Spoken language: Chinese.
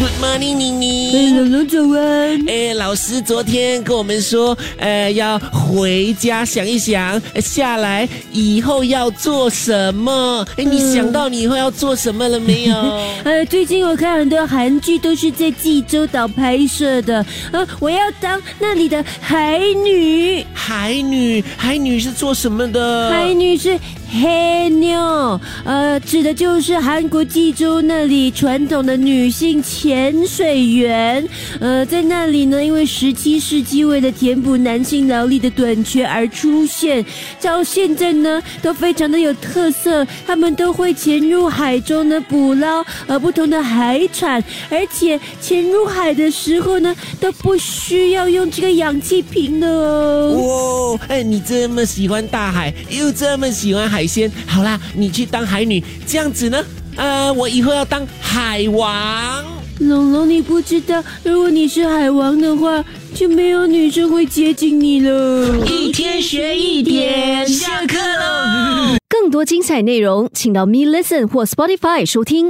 ，Good morning，妮妮。哎，龙龙早安。哎，老师昨天跟我们说，呃，要回家想一想，呃下来以后要做什么。哎，你想到你以后要做什么了没有？呃，最近我看很多韩剧都是在济州岛拍摄的，呃，我要当那里的海女。海女，海女是做什么的？海女是黑妞，呃，指的就是韩国济州那里传统的女性潜水员。呃，在那里呢，因为十七世纪为了填补男性劳力的短缺而出现，到现在呢都非常的有特色。他们都会潜入海中呢捕捞呃不同的海产，而且潜入海的时候呢都不需要用这个氧气瓶的哦。哇，哎，你这么喜欢大海，又这么喜欢海鲜，好啦，你去当海女，这样子呢？呃，我以后要当海王。龙龙，你不知道，如果你是海王的话，就没有女生会接近你了。一天学一点，下课喽。更多精彩内容，请到 Me Listen 或 Spotify 收听。